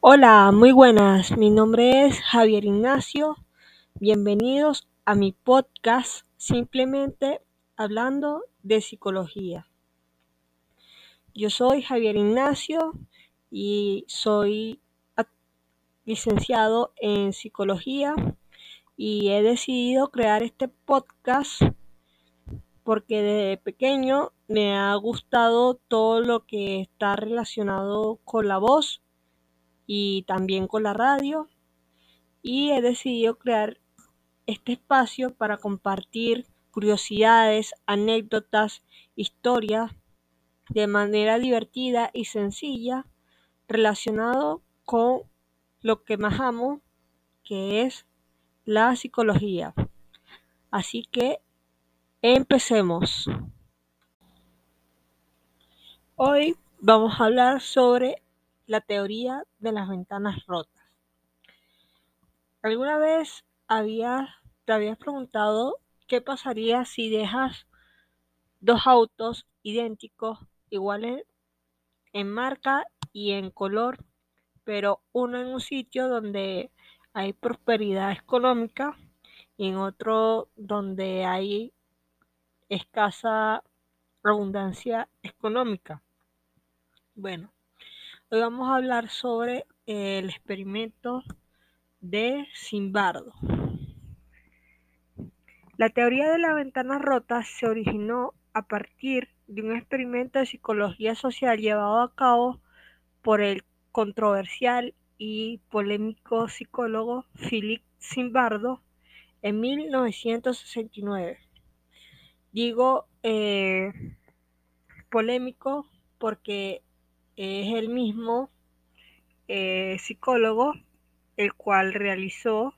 Hola, muy buenas. Mi nombre es Javier Ignacio. Bienvenidos a mi podcast Simplemente hablando de psicología. Yo soy Javier Ignacio y soy licenciado en psicología y he decidido crear este podcast porque desde pequeño me ha gustado todo lo que está relacionado con la voz y también con la radio y he decidido crear este espacio para compartir curiosidades, anécdotas, historias de manera divertida y sencilla relacionado con lo que más amo, que es la psicología. Así que empecemos. Hoy vamos a hablar sobre la teoría de las ventanas rotas. ¿Alguna vez te habías preguntado qué pasaría si dejas dos autos idénticos, iguales en marca y en color, pero uno en un sitio donde hay prosperidad económica y en otro donde hay escasa abundancia económica? Bueno, Hoy vamos a hablar sobre el experimento de Simbardo. La teoría de la ventana rota se originó a partir de un experimento de psicología social llevado a cabo por el controversial y polémico psicólogo Philip Simbardo en 1969. Digo eh, polémico porque es el mismo eh, psicólogo el cual realizó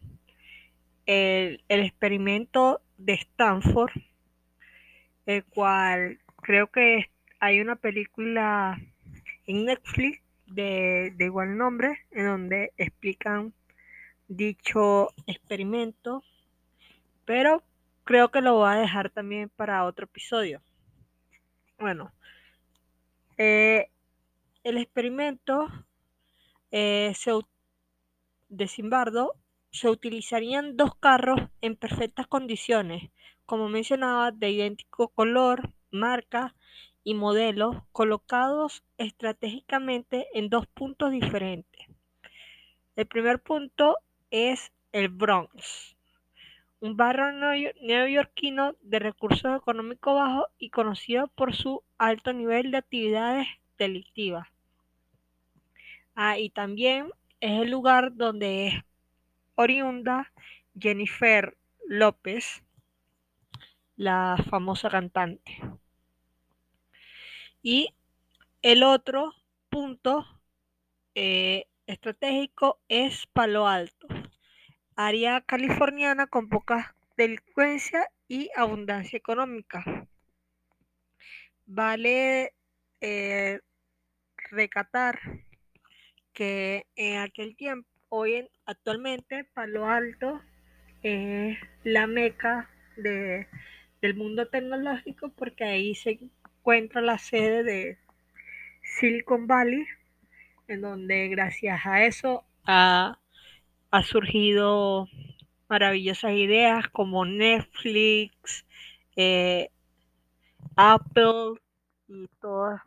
el, experimento de Stanford, el cual creo que hay una película en Netflix de, de igual nombre, en donde explican dicho experimento, pero creo que lo voy a dejar también para otro episodio. Bueno, eh, el experimento eh, de Simbardo se utilizarían dos carros en perfectas condiciones, como mencionaba, de idéntico color, marca y modelo, colocados estratégicamente en dos puntos diferentes. El primer punto es el Bronx, un barrio neoyorquino de recursos económicos bajos y conocido por su alto nivel de actividades delictivas. Ah, y también es el lugar donde es oriunda Jennifer López, la famosa cantante. Y el otro punto eh, estratégico es Palo Alto, área californiana con poca delincuencia y abundancia económica. Vale eh, recatar que en aquel tiempo, hoy en, actualmente Palo Alto es la meca de, del mundo tecnológico porque ahí se encuentra la sede de Silicon Valley, en donde gracias a eso ha, ha surgido maravillosas ideas como Netflix, eh, Apple y todas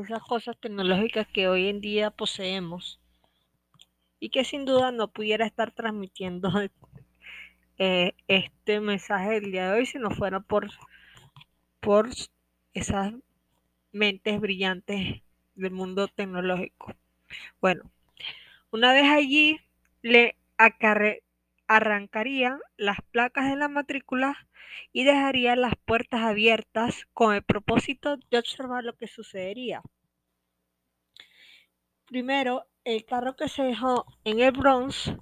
esas cosas tecnológicas que hoy en día poseemos y que sin duda no pudiera estar transmitiendo eh, este mensaje del día de hoy si no fuera por, por esas mentes brillantes del mundo tecnológico. Bueno, una vez allí le arrancarían las placas de la matrícula y dejaría las puertas abiertas con el propósito de observar lo que sucedería. Primero, el carro que se dejó en el Bronx,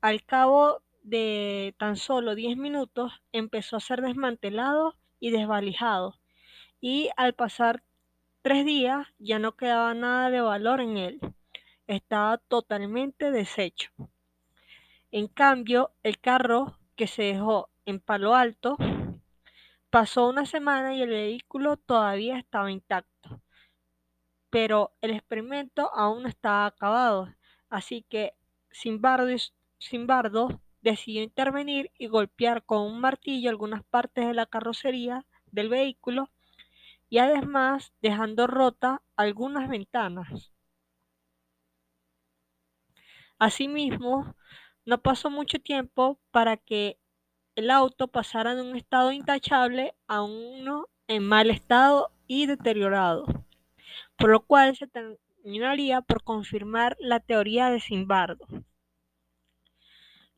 al cabo de tan solo 10 minutos, empezó a ser desmantelado y desvalijado. Y al pasar tres días ya no quedaba nada de valor en él. Estaba totalmente deshecho. En cambio, el carro que se dejó en Palo Alto. Pasó una semana y el vehículo todavía estaba intacto. pero el experimento aún no estaba acabado, así que Simbardo decidió intervenir y golpear con un martillo algunas partes de la carrocería del vehículo y además dejando rota algunas ventanas. Asimismo, no pasó mucho tiempo para que el auto pasara de un estado intachable a uno en mal estado y deteriorado, por lo cual se terminaría por confirmar la teoría de Simbardo.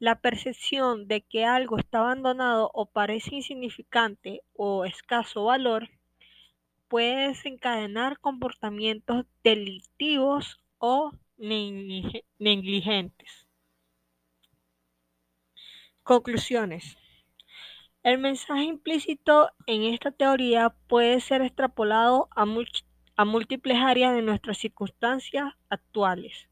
La percepción de que algo está abandonado o parece insignificante o escaso valor puede desencadenar comportamientos delictivos o negligentes. Conclusiones. El mensaje implícito en esta teoría puede ser extrapolado a, múltiples áreas de nuestras circunstancias actuales.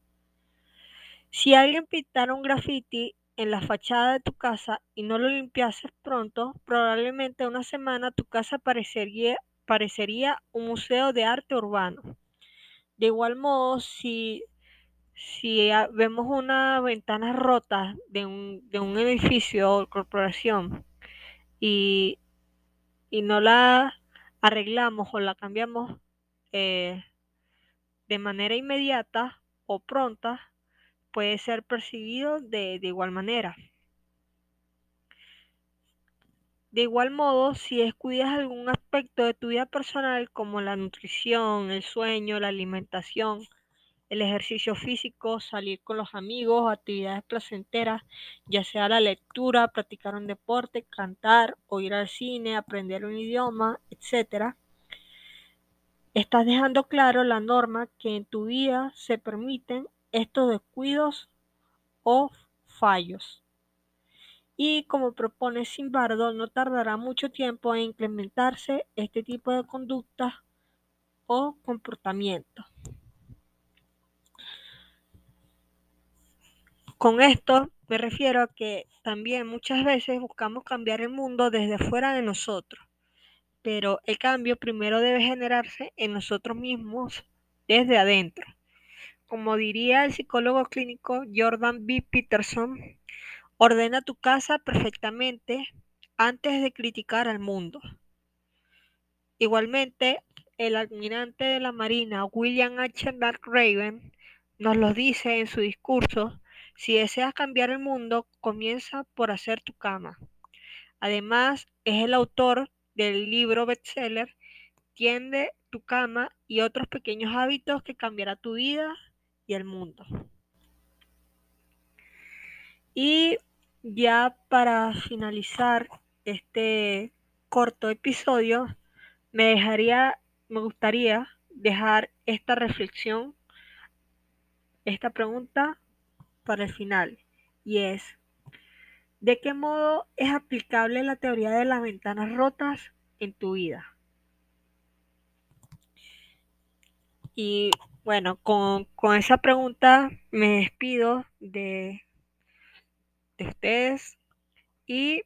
Si alguien pintara un graffiti en la fachada de tu casa y no lo limpiases pronto, probablemente una semana tu casa parecería un museo de arte urbano. De igual modo, si, si vemos una ventana rota de un, de un edificio o corporación y, y, no la arreglamos o la cambiamos eh, de manera inmediata o pronta, puede ser percibido de, de igual manera. De igual modo, si descuidas algún aspecto de tu vida personal como la nutrición, el sueño, la alimentación, el ejercicio físico, salir con los amigos, actividades placenteras, ya sea la lectura, practicar un deporte, cantar o ir al cine, aprender un idioma, etc. Estás dejando claro la norma que en tu vida se permiten estos descuidos o fallos. Y como propone Simbardo, no tardará mucho tiempo en implementarse este tipo de conducta o comportamiento. Con esto me refiero a que también muchas veces buscamos cambiar el mundo desde fuera de nosotros, pero el cambio primero debe generarse en nosotros mismos desde adentro. Como diría el psicólogo clínico Jordan B. Peterson, ordena tu casa perfectamente antes de criticar al mundo. Igualmente, el almirante de la Marina William H. Raven nos lo dice en su discurso si deseas cambiar el mundo, comienza por hacer tu cama. Además, es el autor del libro bestseller Tiende tu cama y otros pequeños hábitos que cambiará tu vida y el mundo. Y ya para finalizar este corto episodio, me dejaría, me gustaría dejar esta reflexión, esta pregunta para el final y es, ¿de qué modo es aplicable la teoría de las ventanas rotas en tu vida? Y bueno, con, esa pregunta me despido de, de ustedes y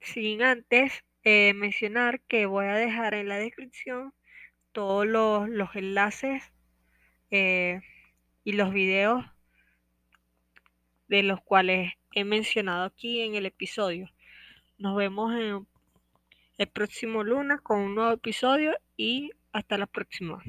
sin antes eh, mencionar que voy a dejar en la descripción todos los, enlaces eh, y los videos de los cuales he mencionado aquí en el episodio. Nos vemos en el próximo lunes con un nuevo episodio y hasta la próxima.